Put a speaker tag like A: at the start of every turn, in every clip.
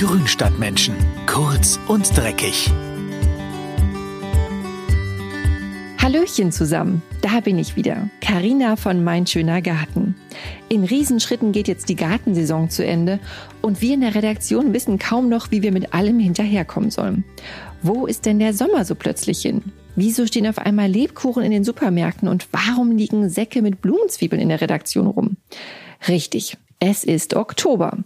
A: Grünstadtmenschen. Kurz und dreckig.
B: Hallöchen zusammen, da bin ich wieder. Karina von Mein schöner Garten. In Riesenschritten geht jetzt die Gartensaison zu Ende und wir in der Redaktion wissen kaum noch, wie wir mit allem hinterherkommen sollen. Wo ist denn der Sommer so plötzlich hin? Wieso stehen auf einmal Lebkuchen in den Supermärkten und warum liegen Säcke mit Blumenzwiebeln in der Redaktion rum? Richtig, es ist Oktober.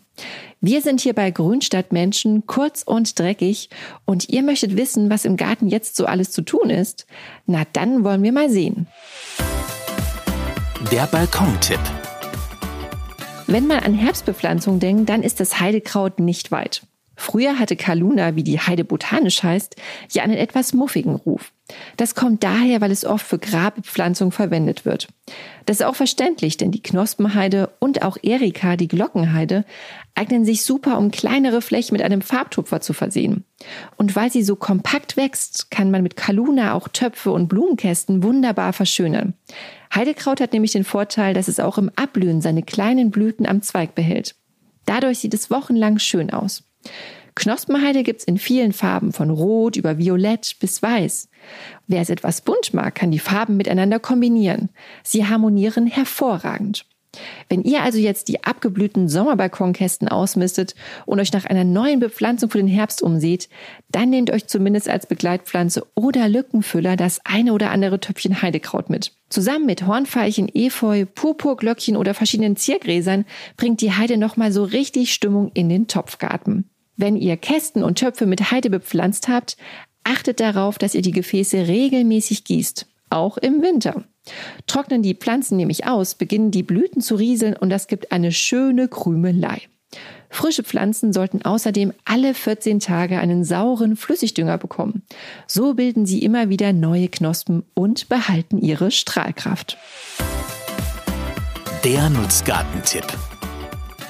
B: Wir sind hier bei Grünstadt Menschen, kurz und dreckig, und ihr möchtet wissen, was im Garten jetzt so alles zu tun ist? Na, dann wollen wir mal sehen.
A: Der Balkontipp.
B: Wenn man an Herbstbepflanzung denkt, dann ist das Heidekraut nicht weit. Früher hatte Kaluna, wie die Heide botanisch heißt, ja einen etwas muffigen Ruf. Das kommt daher, weil es oft für Grabbepflanzung verwendet wird. Das ist auch verständlich, denn die Knospenheide und auch Erika, die Glockenheide, eignen sich super, um kleinere Flächen mit einem Farbtupfer zu versehen. Und weil sie so kompakt wächst, kann man mit Kaluna auch Töpfe und Blumenkästen wunderbar verschönern. Heidekraut hat nämlich den Vorteil, dass es auch im Abblühen seine kleinen Blüten am Zweig behält. Dadurch sieht es wochenlang schön aus. Knospenheide gibt's in vielen Farben, von Rot über Violett bis Weiß. Wer es etwas bunt mag, kann die Farben miteinander kombinieren. Sie harmonieren hervorragend. Wenn ihr also jetzt die abgeblühten Sommerbalkonkästen ausmistet und euch nach einer neuen Bepflanzung für den Herbst umseht, dann nehmt euch zumindest als Begleitpflanze oder Lückenfüller das eine oder andere Töpfchen Heidekraut mit. Zusammen mit Hornfeilchen, Efeu, Purpurglöckchen oder verschiedenen Ziergräsern bringt die Heide nochmal so richtig Stimmung in den Topfgarten. Wenn ihr Kästen und Töpfe mit Heide bepflanzt habt, achtet darauf, dass ihr die Gefäße regelmäßig gießt, auch im Winter. Trocknen die Pflanzen nämlich aus, beginnen die Blüten zu rieseln und das gibt eine schöne Krümelei. Frische Pflanzen sollten außerdem alle 14 Tage einen sauren Flüssigdünger bekommen. So bilden sie immer wieder neue Knospen und behalten ihre Strahlkraft.
A: Der Nutzgartentipp.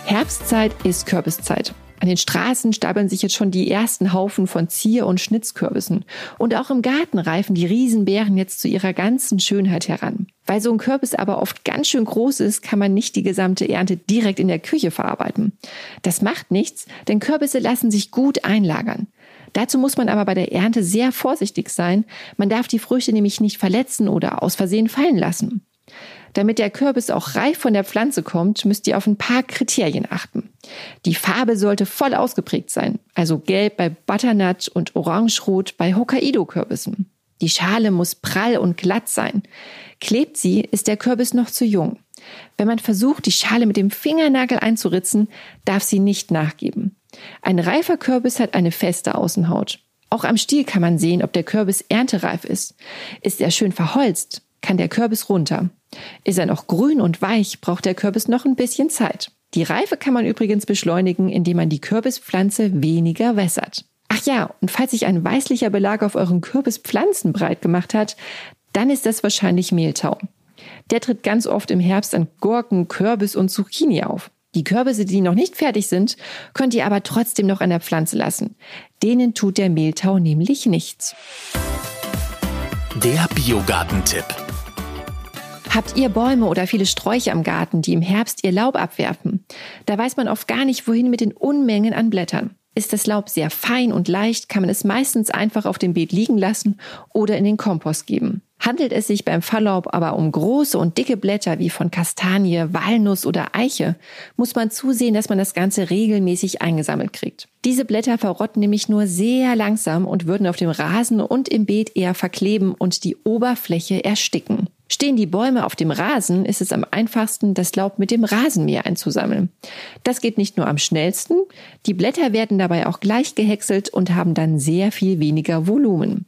B: Herbstzeit ist Kürbiszeit. An den Straßen stapeln sich jetzt schon die ersten Haufen von Zier- und Schnitzkürbissen. Und auch im Garten reifen die Riesenbeeren jetzt zu ihrer ganzen Schönheit heran. Weil so ein Kürbis aber oft ganz schön groß ist, kann man nicht die gesamte Ernte direkt in der Küche verarbeiten. Das macht nichts, denn Kürbisse lassen sich gut einlagern. Dazu muss man aber bei der Ernte sehr vorsichtig sein. Man darf die Früchte nämlich nicht verletzen oder aus Versehen fallen lassen. Damit der Kürbis auch reif von der Pflanze kommt, müsst ihr auf ein paar Kriterien achten. Die Farbe sollte voll ausgeprägt sein, also gelb bei Butternut und orangerot bei Hokkaido-Kürbissen. Die Schale muss prall und glatt sein. Klebt sie, ist der Kürbis noch zu jung. Wenn man versucht, die Schale mit dem Fingernagel einzuritzen, darf sie nicht nachgeben. Ein reifer Kürbis hat eine feste Außenhaut. Auch am Stiel kann man sehen, ob der Kürbis erntereif ist. Ist er schön verholzt, kann der Kürbis runter. Ist er noch grün und weich, braucht der Kürbis noch ein bisschen Zeit. Die Reife kann man übrigens beschleunigen, indem man die Kürbispflanze weniger wässert. Ach ja, und falls sich ein weißlicher Belag auf euren Kürbispflanzen breit gemacht hat, dann ist das wahrscheinlich Mehltau. Der tritt ganz oft im Herbst an Gurken, Kürbis und Zucchini auf. Die Kürbisse, die noch nicht fertig sind, könnt ihr aber trotzdem noch an der Pflanze lassen. Denen tut der Mehltau nämlich nichts.
A: Der Biogartentipp.
B: Habt ihr Bäume oder viele Sträucher im Garten, die im Herbst ihr Laub abwerfen? Da weiß man oft gar nicht, wohin mit den Unmengen an Blättern. Ist das Laub sehr fein und leicht, kann man es meistens einfach auf dem Beet liegen lassen oder in den Kompost geben. Handelt es sich beim Falllaub aber um große und dicke Blätter wie von Kastanie, Walnuss oder Eiche, muss man zusehen, dass man das Ganze regelmäßig eingesammelt kriegt. Diese Blätter verrotten nämlich nur sehr langsam und würden auf dem Rasen und im Beet eher verkleben und die Oberfläche ersticken. Stehen die Bäume auf dem Rasen, ist es am einfachsten, das Laub mit dem Rasenmäher einzusammeln. Das geht nicht nur am schnellsten, die Blätter werden dabei auch gleich gehäckselt und haben dann sehr viel weniger Volumen.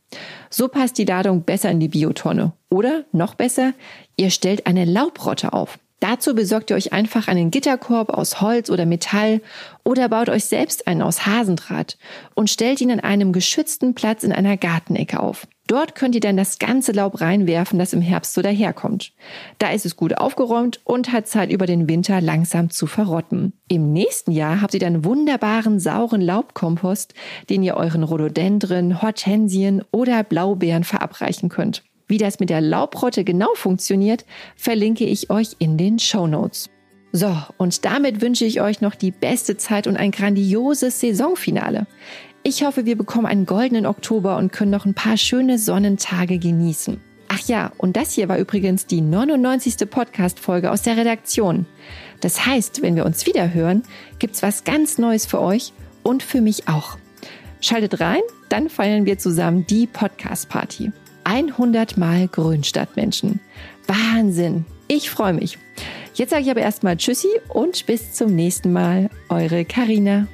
B: So passt die Ladung besser in die Biotonne. Oder noch besser, ihr stellt eine Laubrotte auf. Dazu besorgt ihr euch einfach einen Gitterkorb aus Holz oder Metall oder baut euch selbst einen aus Hasendraht und stellt ihn an einem geschützten Platz in einer Gartenecke auf. Dort könnt ihr dann das ganze Laub reinwerfen, das im Herbst so daherkommt. Da ist es gut aufgeräumt und hat Zeit über den Winter langsam zu verrotten. Im nächsten Jahr habt ihr dann wunderbaren sauren Laubkompost, den ihr euren Rhododendren, Hortensien oder Blaubeeren verabreichen könnt. Wie das mit der Laubrotte genau funktioniert, verlinke ich euch in den Show Notes. So, und damit wünsche ich euch noch die beste Zeit und ein grandioses Saisonfinale. Ich hoffe, wir bekommen einen goldenen Oktober und können noch ein paar schöne Sonnentage genießen. Ach ja, und das hier war übrigens die 99. Podcast-Folge aus der Redaktion. Das heißt, wenn wir uns wieder hören, gibt's was ganz Neues für euch und für mich auch. Schaltet rein, dann feiern wir zusammen die Podcast-Party. 100 Mal Grünstadtmenschen. Wahnsinn! Ich freue mich. Jetzt sage ich aber erstmal Tschüssi und bis zum nächsten Mal. Eure Karina.